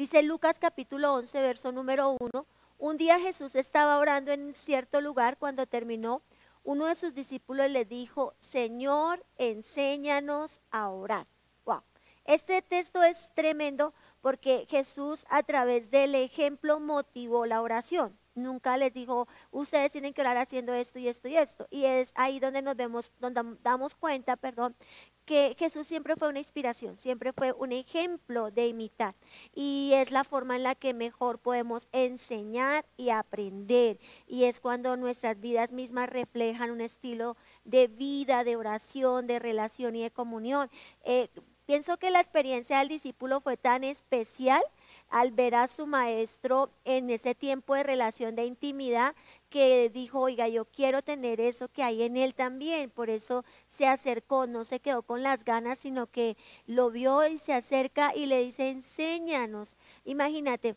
Dice Lucas capítulo 11, verso número 1. Un día Jesús estaba orando en cierto lugar cuando terminó. Uno de sus discípulos le dijo, Señor, enséñanos a orar. Wow. Este texto es tremendo porque Jesús a través del ejemplo motivó la oración. Nunca les dijo, ustedes tienen que orar haciendo esto y esto y esto. Y es ahí donde nos vemos, donde damos cuenta, perdón, que Jesús siempre fue una inspiración, siempre fue un ejemplo de imitar. Y es la forma en la que mejor podemos enseñar y aprender. Y es cuando nuestras vidas mismas reflejan un estilo de vida, de oración, de relación y de comunión. Eh, pienso que la experiencia del discípulo fue tan especial al ver a su maestro en ese tiempo de relación de intimidad que dijo, oiga, yo quiero tener eso que hay en él también. Por eso se acercó, no se quedó con las ganas, sino que lo vio y se acerca y le dice, enséñanos. Imagínate,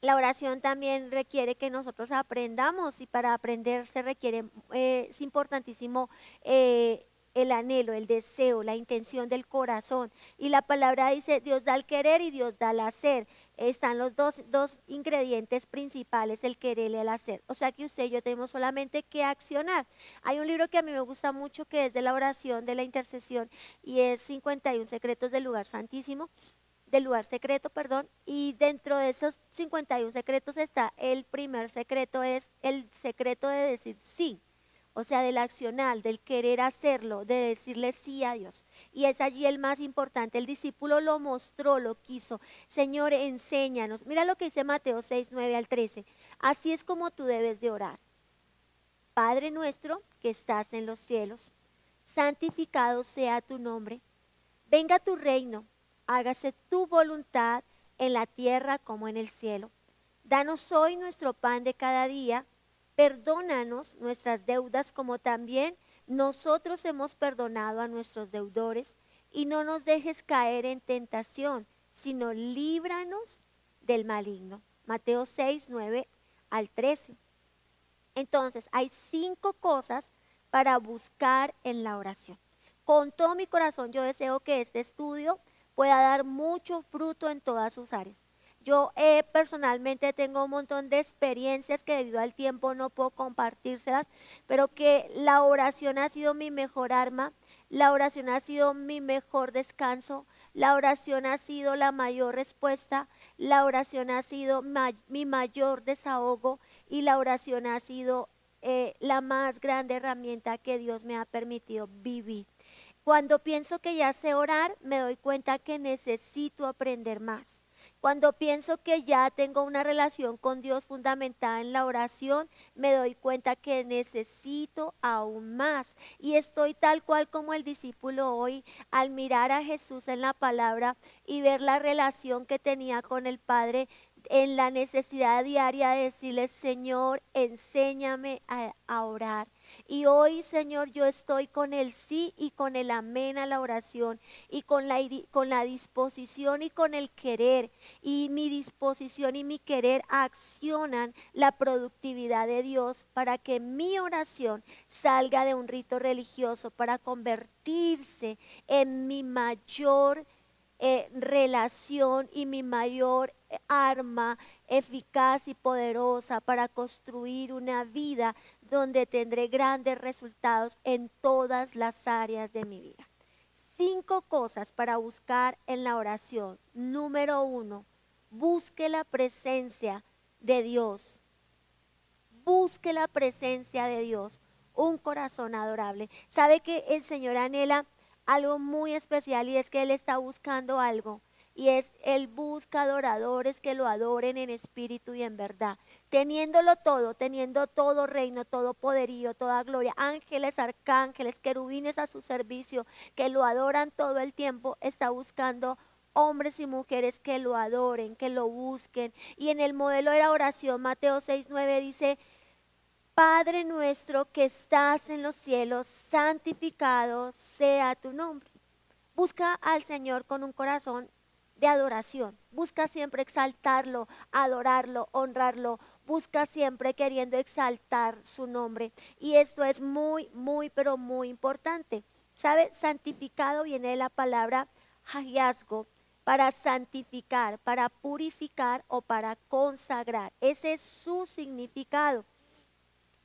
la oración también requiere que nosotros aprendamos y para aprender se requiere, eh, es importantísimo eh, el anhelo, el deseo, la intención del corazón. Y la palabra dice, Dios da el querer y Dios da el hacer. Están los dos, dos ingredientes principales, el querer y el hacer. O sea que usted y yo tenemos solamente que accionar. Hay un libro que a mí me gusta mucho que es de la oración, de la intercesión, y es 51 secretos del lugar santísimo del lugar secreto, perdón, y dentro de esos 51 secretos está el primer secreto, es el secreto de decir sí o sea, del accional, del querer hacerlo, de decirle sí a Dios. Y es allí el más importante. El discípulo lo mostró, lo quiso. Señor, enséñanos. Mira lo que dice Mateo 6, 9 al 13. Así es como tú debes de orar. Padre nuestro que estás en los cielos, santificado sea tu nombre. Venga tu reino, hágase tu voluntad en la tierra como en el cielo. Danos hoy nuestro pan de cada día Perdónanos nuestras deudas como también nosotros hemos perdonado a nuestros deudores y no nos dejes caer en tentación, sino líbranos del maligno. Mateo 6, 9 al 13. Entonces, hay cinco cosas para buscar en la oración. Con todo mi corazón yo deseo que este estudio pueda dar mucho fruto en todas sus áreas. Yo eh, personalmente tengo un montón de experiencias que debido al tiempo no puedo compartírselas, pero que la oración ha sido mi mejor arma, la oración ha sido mi mejor descanso, la oración ha sido la mayor respuesta, la oración ha sido mi mayor desahogo y la oración ha sido eh, la más grande herramienta que Dios me ha permitido vivir. Cuando pienso que ya sé orar, me doy cuenta que necesito aprender más. Cuando pienso que ya tengo una relación con Dios fundamentada en la oración, me doy cuenta que necesito aún más. Y estoy tal cual como el discípulo hoy al mirar a Jesús en la palabra y ver la relación que tenía con el Padre en la necesidad diaria de decirle, Señor, enséñame a, orar. Y hoy, Señor, yo estoy con el sí y con el amén a la oración y con la, con la disposición y con el querer. Y mi disposición y mi querer accionan la productividad de Dios para que mi oración salga de un rito religioso, para convertirse en mi mayor eh, relación y mi mayor arma eficaz y poderosa para construir una vida donde tendré grandes resultados en todas las áreas de mi vida. Cinco cosas para buscar en la oración. Número uno, busque la presencia de Dios. Busque la presencia de Dios. Un corazón adorable. ¿Sabe que el Señor anhela algo muy especial y es que Él está buscando algo? Y es Él busca adoradores que lo adoren en espíritu y en verdad. Teniéndolo todo, teniendo todo reino, todo poderío, toda gloria, ángeles, arcángeles, querubines a su servicio, que lo adoran todo el tiempo, está buscando hombres y mujeres que lo adoren, que lo busquen. Y en el modelo de la oración, Mateo 6, 9 dice, Padre nuestro que estás en los cielos, santificado sea tu nombre. Busca al Señor con un corazón de adoración. Busca siempre exaltarlo, adorarlo, honrarlo. Busca siempre queriendo exaltar su nombre. Y esto es muy, muy, pero muy importante. ¿Sabe? Santificado viene de la palabra hallazgo. para santificar, para purificar o para consagrar. Ese es su significado.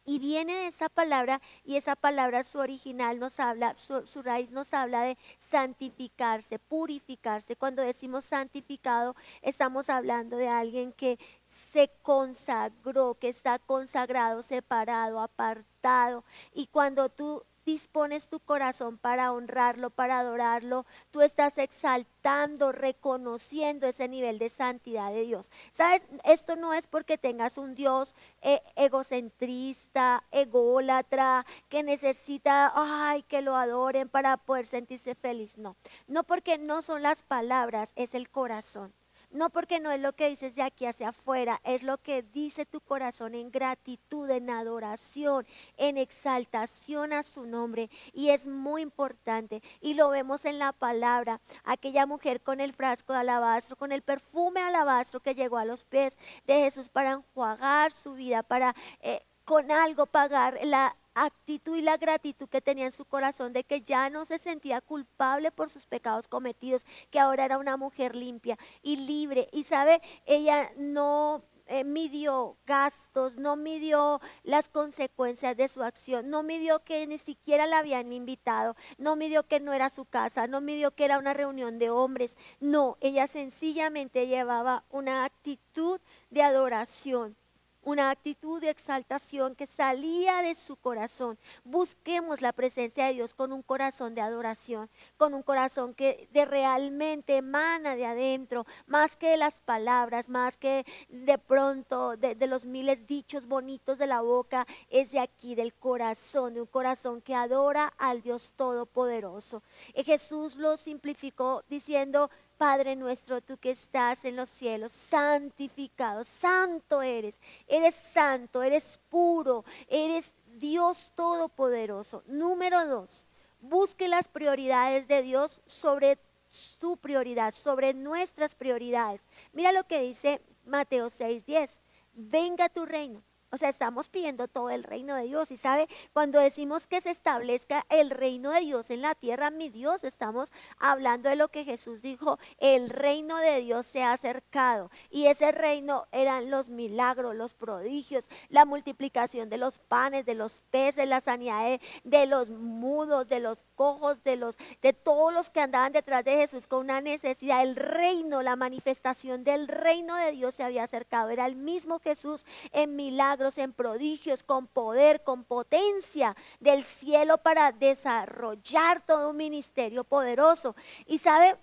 Y viene de esa palabra y esa palabra su original nos habla, su, su, raíz nos habla de santificarse, purificarse. Cuando decimos santificado, estamos hablando de alguien que se consagró, que está consagrado, separado, apartado. Y cuando tú dispones tu corazón para honrarlo, para adorarlo, tú estás exaltando, reconociendo ese nivel de santidad de Dios. ¿Sabes? Esto no es porque tengas un Dios eh, egocentrista, ególatra, que necesita, ay, que lo adoren para poder sentirse feliz. No, no porque no son las palabras, es el corazón. No porque no es lo que dices de aquí hacia afuera, es lo que dice tu corazón en gratitud, en adoración, en exaltación a su nombre. Y es muy importante. Y lo vemos en la palabra. Aquella mujer con el frasco de alabastro, con el perfume alabastro que llegó a los pies de Jesús para enjuagar su vida, para... Eh, con algo pagar la actitud y la gratitud que tenía en su corazón de que ya no se sentía culpable por sus pecados cometidos, que ahora era una mujer limpia y libre. Y sabe, ella no eh, midió gastos, no midió las consecuencias de su acción, no midió que ni siquiera la habían invitado, no midió que no era su casa, no midió que era una reunión de hombres. No, ella sencillamente llevaba una actitud de adoración una actitud de exaltación que salía de su corazón. Busquemos la presencia de Dios con un corazón de adoración, con un corazón que de realmente emana de adentro, más que de las palabras, más que de pronto de, de los miles dichos bonitos de la boca, es de aquí, del corazón, de un corazón que adora al Dios Todopoderoso. Y Jesús lo simplificó diciendo, Padre nuestro, tú que estás en los cielos, santificado, santo eres, eres santo, eres puro, eres Dios todopoderoso. Número dos, busque las prioridades de Dios sobre su prioridad, sobre nuestras prioridades. Mira lo que dice Mateo 6:10, venga tu reino o sea, estamos pidiendo todo el reino de Dios. Y sabe, cuando decimos que se establezca el reino de Dios en la tierra, mi Dios, estamos hablando de lo que Jesús dijo, el reino de Dios se ha acercado. Y ese reino eran los milagros, los prodigios, la multiplicación de los panes, de los peces, la sanidad de, los mudos, de los cojos, de los de todos los que andaban detrás de Jesús con una necesidad. El reino, la manifestación del reino de Dios se había acercado. Era el mismo Jesús en milagros en prodigios, con poder, con potencia del cielo para desarrollar todo un ministerio poderoso. Y sabe,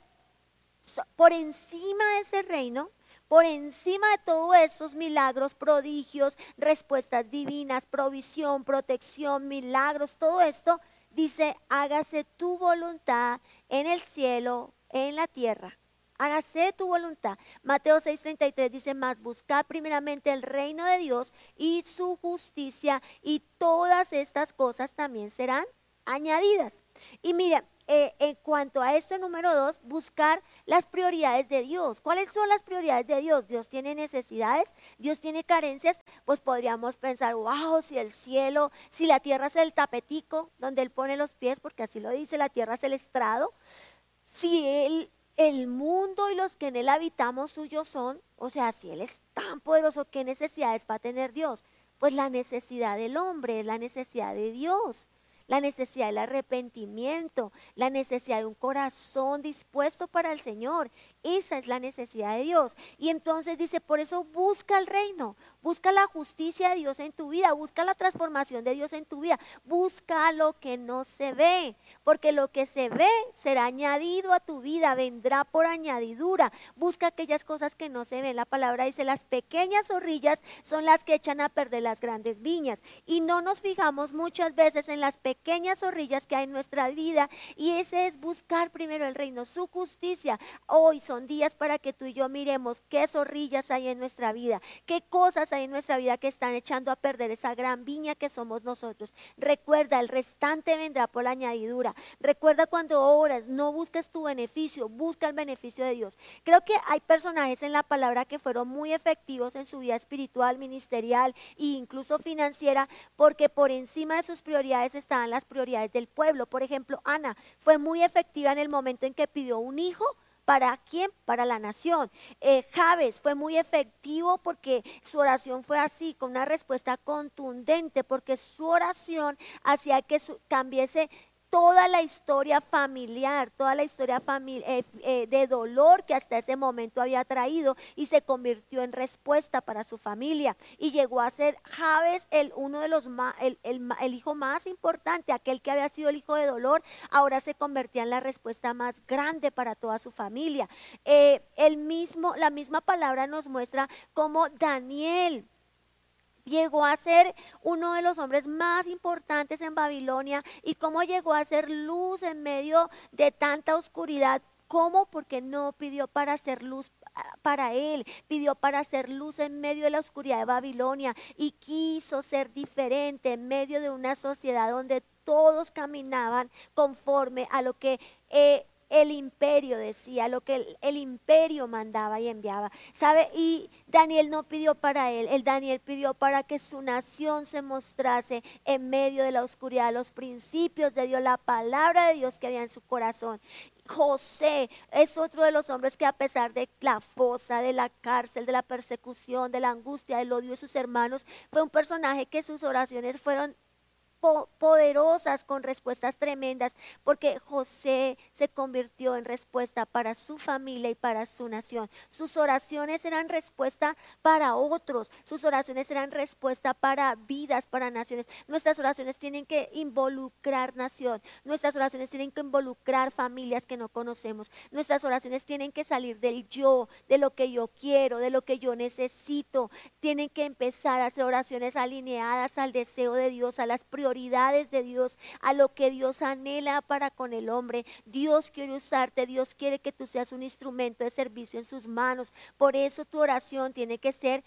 por encima de ese reino, por encima de todos esos milagros, prodigios, respuestas divinas, provisión, protección, milagros, todo esto, dice, hágase tu voluntad en el cielo, en la tierra hágase tu voluntad. Mateo 6:33 dice más, buscad primeramente el reino de Dios y su justicia y todas estas cosas también serán añadidas. Y mira, eh, en cuanto a esto número dos, buscar las prioridades de Dios. ¿Cuáles son las prioridades de Dios? Dios tiene necesidades, Dios tiene carencias, pues podríamos pensar, wow, si el cielo, si la tierra es el tapetico donde Él pone los pies, porque así lo dice, la tierra es el estrado, si Él el mundo y los que en él habitamos suyos son, o sea, si él es tan poderoso, ¿qué necesidades va a tener Dios? Pues la necesidad del hombre es la necesidad de Dios, la necesidad del arrepentimiento, la necesidad de un corazón dispuesto para el Señor. Esa es la necesidad de Dios. Y entonces dice, por eso busca el reino, Busca la justicia de Dios en tu vida, busca la transformación de Dios en tu vida, busca lo que no se ve, porque lo que se ve será añadido a tu vida, vendrá por añadidura. Busca aquellas cosas que no se ven. La palabra dice, las pequeñas zorrillas son las que echan a perder las grandes viñas. Y no nos fijamos muchas veces en las pequeñas zorrillas que hay en nuestra vida. Y ese es buscar primero el reino, su justicia. Hoy son días para que tú y yo miremos qué zorrillas hay en nuestra vida, qué cosas hay en nuestra vida que están echando a perder esa gran viña que somos nosotros. Recuerda, el restante vendrá por la añadidura. Recuerda cuando oras, no busques tu beneficio, busca el beneficio de Dios. Creo que hay personajes en la palabra que fueron muy efectivos en su vida espiritual, ministerial e incluso financiera, porque por encima de sus prioridades estaban las prioridades del pueblo. Por ejemplo, Ana fue muy efectiva en el momento en que pidió un hijo ¿Para quién? Para la nación. Eh, Javes fue muy efectivo porque su oración fue así, con una respuesta contundente, porque su oración hacía que su, cambiese toda la historia familiar, toda la historia eh, eh, de dolor que hasta ese momento había traído y se convirtió en respuesta para su familia. Y llegó a ser Javes el, uno de los el, el, hijo más importante, aquel que había sido el hijo de dolor, ahora se convertía en la respuesta más grande para toda su familia. Eh, el mismo, la misma palabra nos muestra cómo Daniel llegó a ser uno de los hombres más importantes en Babilonia y cómo llegó a ser luz en medio de tanta oscuridad. ¿Cómo? Porque no pidió para hacer luz ah, para él, pidió para hacer luz en medio de la oscuridad de Babilonia y quiso ser diferente en medio de una sociedad donde todos caminaban conforme a lo que eh, el imperio decía, lo que el, imperio mandaba y enviaba. ¿Sabe? Y Daniel no pidió para él, el Daniel pidió para que su nación se mostrase en medio de la oscuridad, los principios de Dios, la palabra de Dios que había en su corazón. José es otro de los hombres que a pesar de la fosa, de la cárcel, de la persecución, de la angustia, del odio de sus hermanos, fue un personaje que sus oraciones fueron poderosas con respuestas tremendas, porque José se convirtió en respuesta para su familia y para su nación. Sus oraciones eran respuesta para otros, sus oraciones eran respuesta para vidas, para naciones. Nuestras oraciones tienen que involucrar nación, nuestras oraciones tienen que involucrar familias que no conocemos, nuestras oraciones tienen que salir del yo, de lo que yo quiero, de lo que yo necesito, tienen que empezar a hacer oraciones alineadas al deseo de Dios, a las prioridades de Dios, a lo que Dios anhela para con el hombre. Dios quiere usarte, Dios quiere que tú seas un instrumento de servicio en sus manos. Por eso tu oración tiene que ser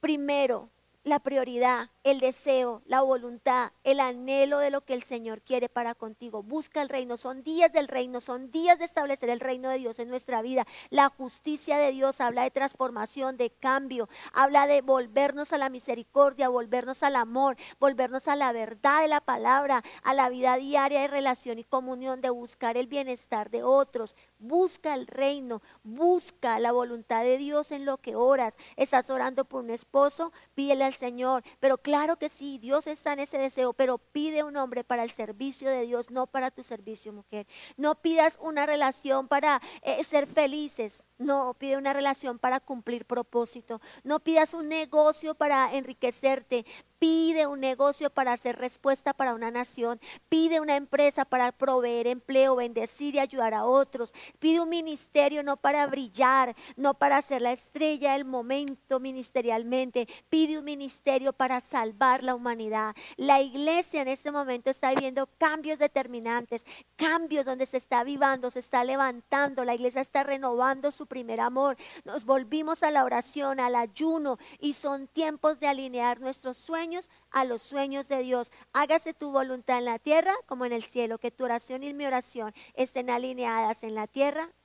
primero la prioridad, el deseo, la voluntad, el anhelo de lo que el Señor quiere para contigo. Busca el reino, son días del reino, son días de establecer el reino de Dios en nuestra vida. La justicia de Dios habla de transformación, de cambio, habla de volvernos a la misericordia, volvernos al amor, volvernos a la verdad de la palabra, a la vida diaria de relación y comunión, de buscar el bienestar de otros. Busca el reino, busca la voluntad de Dios en lo que oras. Estás orando por un esposo, pídele al Señor. Pero claro que sí, Dios está en ese deseo, pero pide un hombre para el servicio de Dios, no para tu servicio, mujer. No pidas una relación para eh, ser felices. No, pide una relación para cumplir propósito. No pidas un negocio para enriquecerte. Pide un negocio para hacer respuesta para una nación. Pide una empresa para proveer empleo, bendecir y ayudar a otros. Pide un ministerio no para brillar, no para ser la estrella del momento ministerialmente. Pide un ministerio para salvar la humanidad. La iglesia en este momento está viviendo cambios determinantes, cambios donde se está vivando, se está levantando. La iglesia está renovando su primer amor. Nos volvimos a la oración, al ayuno y son tiempos de alinear nuestros sueños a los sueños de Dios. Hágase tu voluntad en la tierra como en el cielo, que tu oración y mi oración estén alineadas en la tierra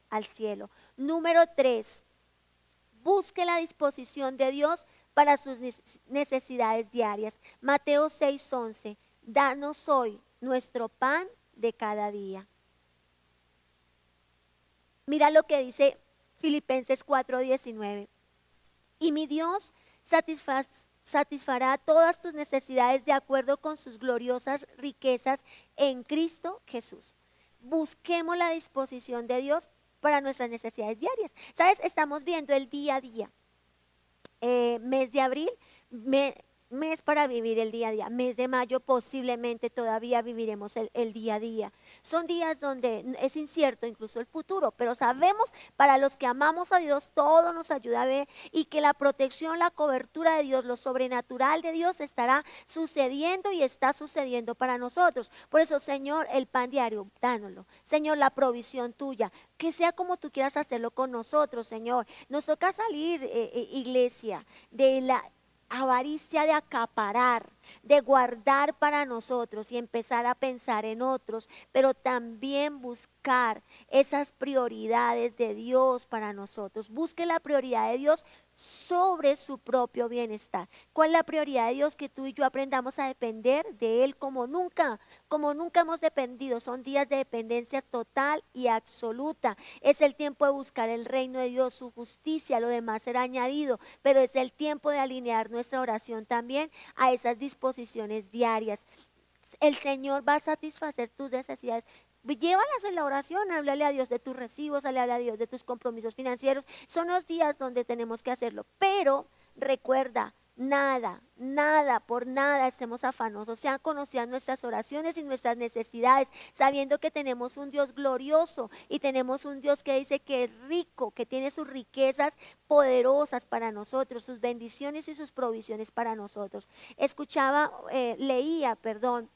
al cielo. Número tres, busque la disposición de Dios para sus necesidades diarias. Mateo 6:11, danos hoy nuestro pan de cada día. Mira lo que dice Filipenses 4:19. Y mi Dios satisfará todas tus necesidades de acuerdo con sus gloriosas riquezas en Cristo Jesús. Busquemos la disposición de Dios para nuestras necesidades diarias. ¿Sabes? Estamos viendo el día a día. Eh, mes de abril, me, mes para vivir el día a día. Mes de mayo posiblemente todavía viviremos el, día a día. Son días donde es incierto incluso el futuro, pero sabemos para los que amamos a Dios todo nos ayuda a ver y que la protección, la cobertura de Dios, lo sobrenatural de Dios estará sucediendo y está sucediendo para nosotros. Por eso, Señor, el pan diario, dánoslo. Señor, la provisión tuya, que sea como tú quieras hacerlo con nosotros, Señor. Nos toca salir, eh, eh, iglesia, de la avaricia de acaparar, de guardar para nosotros y empezar a pensar en otros, pero también buscar esas prioridades de Dios para nosotros. Busque la prioridad de Dios sobre su propio bienestar. ¿Cuál es la prioridad de Dios? Que tú y yo aprendamos a depender de Él como nunca, como nunca hemos dependido. Son días de dependencia total y absoluta. Es el tiempo de buscar el reino de Dios, su justicia, lo demás será añadido, pero es el tiempo de alinear nuestra oración también a esas disposiciones diarias. El Señor va a satisfacer tus necesidades Llévalas en la oración, háblale a Dios de tus recibos, háblale a Dios de tus compromisos financieros. Son los días donde tenemos que hacerlo. Pero recuerda, nada, nada, por nada estemos afanosos. Sean conocidas nuestras oraciones y nuestras necesidades, sabiendo que tenemos un Dios glorioso y tenemos un Dios que dice que es rico, que tiene sus riquezas poderosas para nosotros, sus bendiciones y sus provisiones para nosotros. Escuchaba, eh, leía, perdón,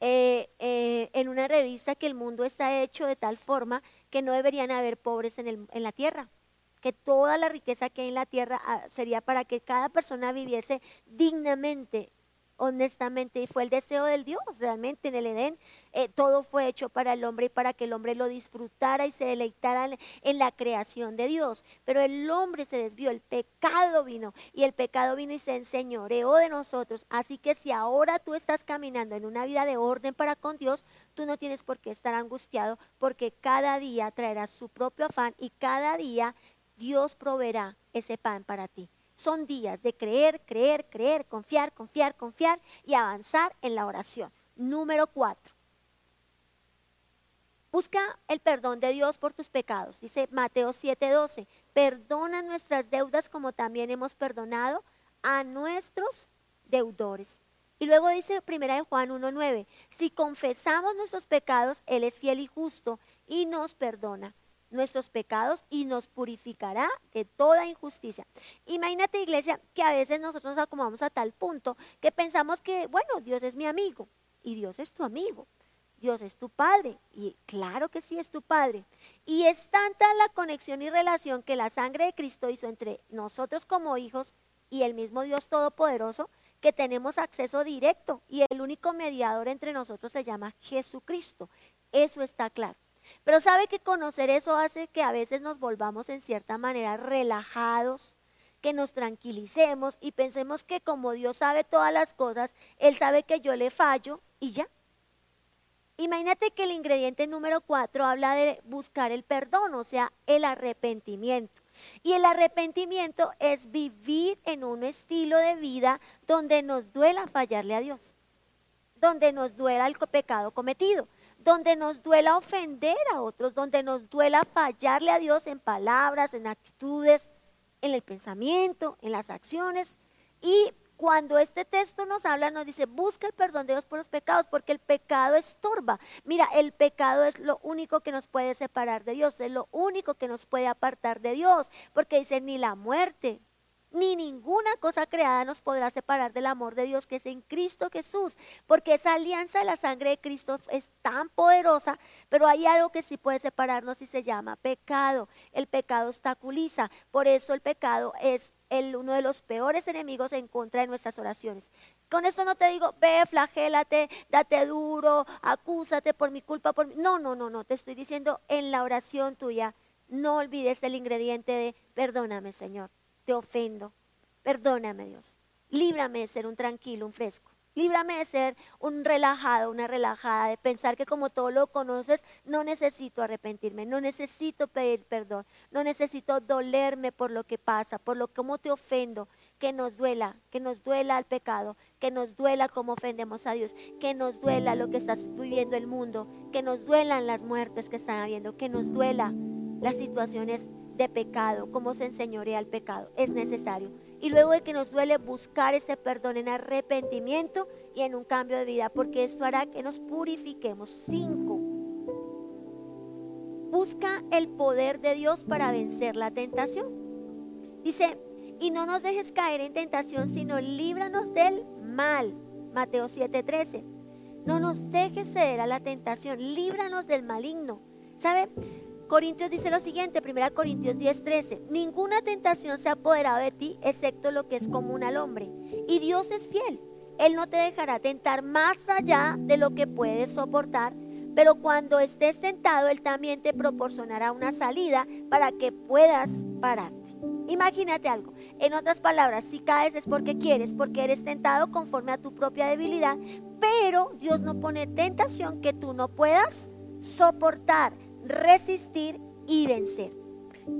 eh, eh, en una revista que el mundo está hecho de tal forma que no deberían haber pobres en, el, en la tierra, que toda la riqueza que hay en la tierra ah, sería para que cada persona viviese dignamente honestamente, fue el deseo del Dios, realmente en el Edén, eh, todo fue hecho para el hombre y para que el hombre lo disfrutara y se deleitara en la creación de Dios. Pero el hombre se desvió, el pecado vino y el pecado vino y se enseñoreó de nosotros. Así que si ahora tú estás caminando en una vida de orden para con Dios, tú no tienes por qué estar angustiado porque cada día traerá su propio afán y cada día Dios proveerá ese pan para ti. Son días de creer, creer, creer, confiar, confiar, confiar y avanzar en la oración. Número cuatro. Busca el perdón de Dios por tus pecados. Dice Mateo 7:12. Perdona nuestras deudas como también hemos perdonado a nuestros deudores. Y luego dice 1 Juan 1:9. Si confesamos nuestros pecados, Él es fiel y justo y nos perdona nuestros pecados y nos purificará de toda injusticia. Imagínate, iglesia, que a veces nosotros nos acomodamos a tal punto que pensamos que, bueno, Dios es mi amigo y Dios es tu amigo. Dios es tu Padre y claro que sí es tu Padre. Y es tanta la conexión y relación que la sangre de Cristo hizo entre nosotros como hijos y el mismo Dios Todopoderoso que tenemos acceso directo y el único mediador entre nosotros se llama Jesucristo. Eso está claro. Pero sabe que conocer eso hace que a veces nos volvamos en cierta manera relajados, que nos tranquilicemos y pensemos que como Dios sabe todas las cosas, Él sabe que yo le fallo y ya. Imagínate que el ingrediente número cuatro habla de buscar el perdón, o sea, el arrepentimiento. Y el arrepentimiento es vivir en un estilo de vida donde nos duela fallarle a Dios, donde nos duela el pecado cometido donde nos duela ofender a otros, donde nos duela fallarle a Dios en palabras, en actitudes, en el pensamiento, en las acciones. Y cuando este texto nos habla, nos dice, busca el perdón de Dios por los pecados, porque el pecado estorba. Mira, el pecado es lo único que nos puede separar de Dios, es lo único que nos puede apartar de Dios, porque dice, ni la muerte, ni ninguna cosa creada nos podrá separar del amor de Dios que es en Cristo Jesús, porque esa alianza de la sangre de Cristo es tan poderosa, pero hay algo que sí puede separarnos y se llama pecado. El pecado obstaculiza, por eso el pecado es el, uno de los peores enemigos en contra de nuestras oraciones. Con esto no te digo, ve, flagélate, date duro, acúsate por mi culpa, por No, no, no, no, te estoy diciendo en la oración tuya, no olvides el ingrediente de perdóname, Señor te ofendo. Perdóname, Dios. Líbrame de ser un tranquilo, un fresco. Líbrame de ser un relajado, una relajada, de pensar que como todo lo conoces, no necesito arrepentirme, no necesito pedir perdón, no necesito dolerme por lo que pasa, por lo como te ofendo, que nos duela, que nos duela el pecado, que nos duela cómo ofendemos a Dios, que nos duela lo que está viviendo el mundo, que nos duelan las muertes que están habiendo, que nos duela las situaciones de pecado, cómo se enseñorea el pecado. Es necesario. Y luego de que nos duele buscar ese perdón en arrepentimiento y en un cambio de vida, porque esto hará que nos purifiquemos. Cinco. Busca el poder de Dios para vencer la tentación. Dice, y no nos dejes caer en tentación, sino líbranos del mal. Mateo 7:13. No nos dejes ceder a la tentación, líbranos del maligno. ¿Sabe? Corintios dice lo siguiente, 1 Corintios 10:13, ninguna tentación se ha apoderado de ti excepto lo que es común al hombre. Y Dios es fiel, Él no te dejará tentar más allá de lo que puedes soportar, pero cuando estés tentado, Él también te proporcionará una salida para que puedas pararte. Imagínate algo. En otras palabras, si caes es porque quieres, porque eres tentado conforme a tu propia debilidad, pero Dios no pone tentación que tú no puedas soportar, resistir y vencer.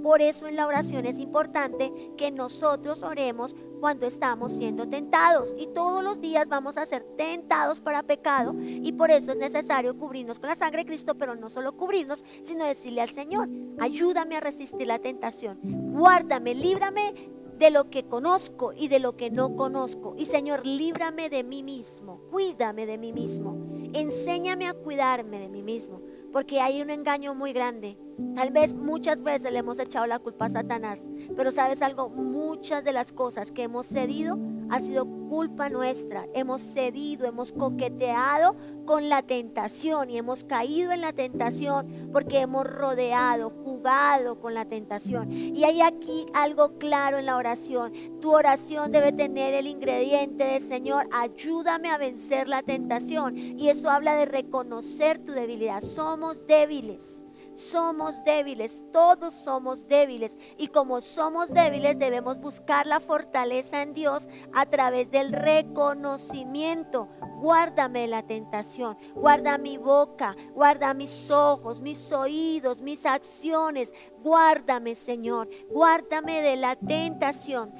Por eso en la oración es importante que nosotros oremos cuando estamos siendo tentados. Y todos los días vamos a ser tentados para pecado. Y por eso es necesario cubrirnos con la sangre de Cristo, pero no solo cubrirnos, sino decirle al Señor, ayúdame a resistir la tentación. Guárdame, líbrame de lo que conozco y de lo que no conozco. Y Señor, líbrame de mí mismo, cuídame de mí mismo. Enséñame a cuidarme de mí mismo, porque hay un engaño muy grande. Tal vez muchas veces le hemos echado la culpa a Satanás, pero sabes algo, muchas de las cosas que hemos cedido ha sido culpa nuestra. Hemos cedido, hemos coqueteado con la tentación y hemos caído en la tentación porque hemos rodeado, jugado con la tentación. Y hay aquí algo claro en la oración. Tu oración debe tener el ingrediente de Señor, ayúdame a vencer la tentación. Y eso habla de reconocer tu debilidad. Somos débiles somos débiles, todos somos débiles. Y como somos débiles debemos buscar la fortaleza en Dios a través del reconocimiento. Guárdame la tentación, guarda mi boca, guarda mis ojos, mis oídos, mis acciones. Guárdame, Señor, guárdame de la tentación.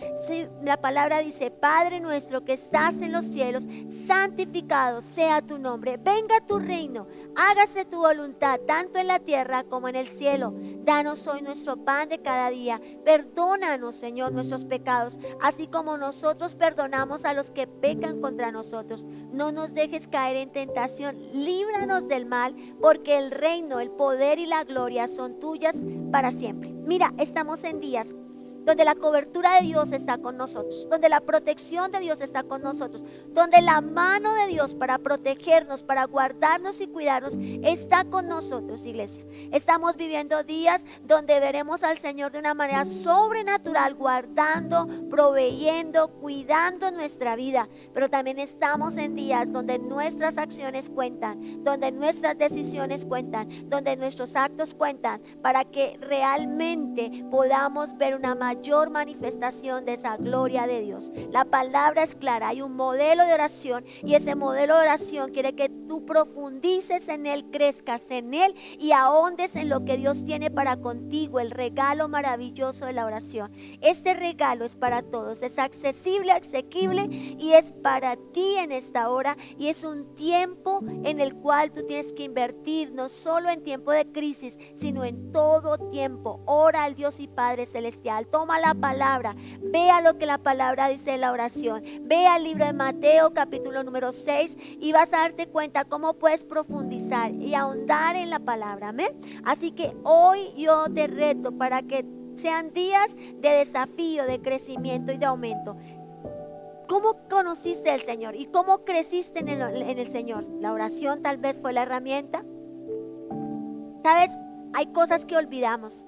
la palabra dice, Padre nuestro que estás en los cielos, santificado sea tu nombre. Venga tu reino, hágase tu voluntad, tanto en la tierra como en el cielo. Danos hoy nuestro pan de cada día. Perdónanos, Señor, nuestros pecados, así como nosotros perdonamos a los que pecan contra nosotros. No nos dejes caer en tentación, líbranos del mal, porque el reino, el poder y la gloria son tuyas para siempre. Mira, estamos en días donde la cobertura de Dios está con nosotros, donde la protección de Dios está con nosotros, donde la mano de Dios para protegernos, para guardarnos y cuidarnos está con nosotros, iglesia. Estamos viviendo días donde veremos al Señor de una manera sobrenatural, guardando, proveyendo, cuidando nuestra vida, pero también estamos en días donde nuestras acciones cuentan, donde nuestras decisiones cuentan, donde nuestros actos cuentan, para que realmente podamos ver una manera mayor manifestación de esa gloria de Dios. La palabra es clara, hay un modelo de oración y ese modelo de oración quiere que tú profundices en él, crezcas en él y ahondes en lo que Dios tiene para contigo, el regalo maravilloso de la oración. Este regalo es para todos, es accesible, asequible y es para ti en esta hora y es un tiempo en el cual tú tienes que invertir no solo en tiempo de crisis, sino en todo tiempo. Ora al Dios y Padre celestial toma la palabra, vea lo que la palabra dice en la oración, vea el libro de Mateo capítulo número 6 y vas a darte cuenta cómo puedes profundizar y ahondar en la palabra. Amén. Así que hoy yo te reto para que sean días de desafío, de crecimiento y de aumento. ¿Cómo conociste al Señor y cómo creciste en el, en el Señor? La oración tal vez fue la herramienta. ¿Sabes? Hay cosas que olvidamos.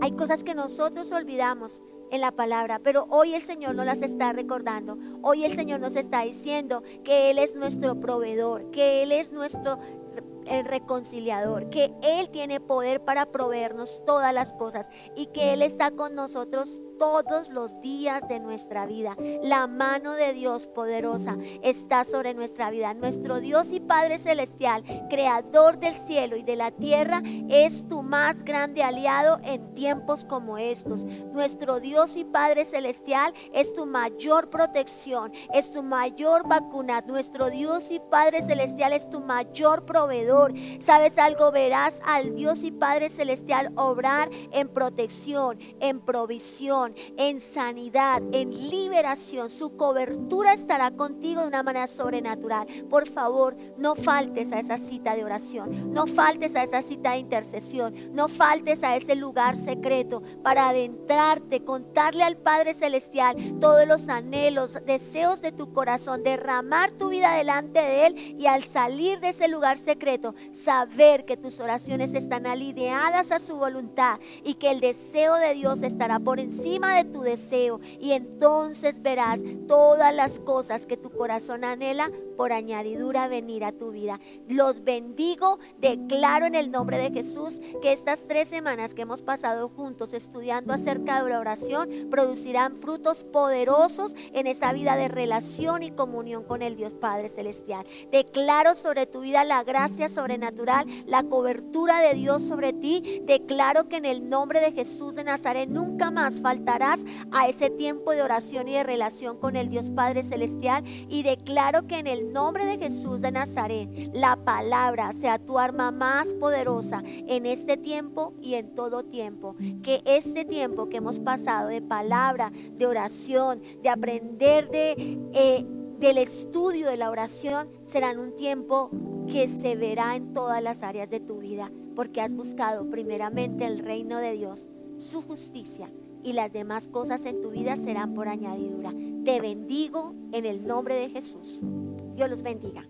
Hay cosas que nosotros olvidamos en la palabra, pero hoy el Señor nos las está recordando. Hoy el Señor nos está diciendo que Él es nuestro proveedor, que Él es nuestro el reconciliador, que Él tiene poder para proveernos todas las cosas y que Él está con nosotros todos los días de nuestra vida. La mano de Dios poderosa está sobre nuestra vida. Nuestro Dios y Padre Celestial, creador del cielo y de la tierra, es tu más grande aliado en tiempos como estos. Nuestro Dios y Padre Celestial es tu mayor protección, es tu mayor vacuna. Nuestro Dios y Padre Celestial es tu mayor proveedor. ¿Sabes algo? Verás al Dios y Padre Celestial obrar en protección, en provisión en sanidad, en liberación. Su cobertura estará contigo de una manera sobrenatural. Por favor, no faltes a esa cita de oración, no faltes a esa cita de intercesión, no faltes a ese lugar secreto para adentrarte, contarle al Padre Celestial todos los anhelos, deseos de tu corazón, derramar tu vida delante de Él y al salir de ese lugar secreto, Saber que tus oraciones están alineadas a su voluntad y que el deseo de Dios estará por encima de tu deseo. Y entonces verás todas las cosas que tu corazón anhela por añadidura venir a tu vida. Los bendigo, declaro en el nombre de Jesús que estas tres semanas que hemos pasado juntos estudiando acerca de la oración producirán frutos poderosos en esa vida de relación y comunión con el Dios Padre Celestial. Declaro sobre tu vida la gracia sobrenatural, la cobertura de Dios sobre ti. Declaro que en el nombre de Jesús de Nazaret nunca más faltarás a ese tiempo de oración y de relación con el Dios Padre Celestial. Y declaro que en nombre de Jesús de Nazaret la palabra sea tu arma más poderosa en este tiempo y en todo tiempo. Que este tiempo que hemos pasado de palabra, de oración, de aprender de... Eh, del estudio de la oración serán un tiempo que se verá en todas las áreas de tu vida, porque has buscado primeramente el reino de Dios, su justicia, y las demás cosas en tu vida serán por añadidura. Te bendigo en el nombre de Jesús. Dios los bendiga.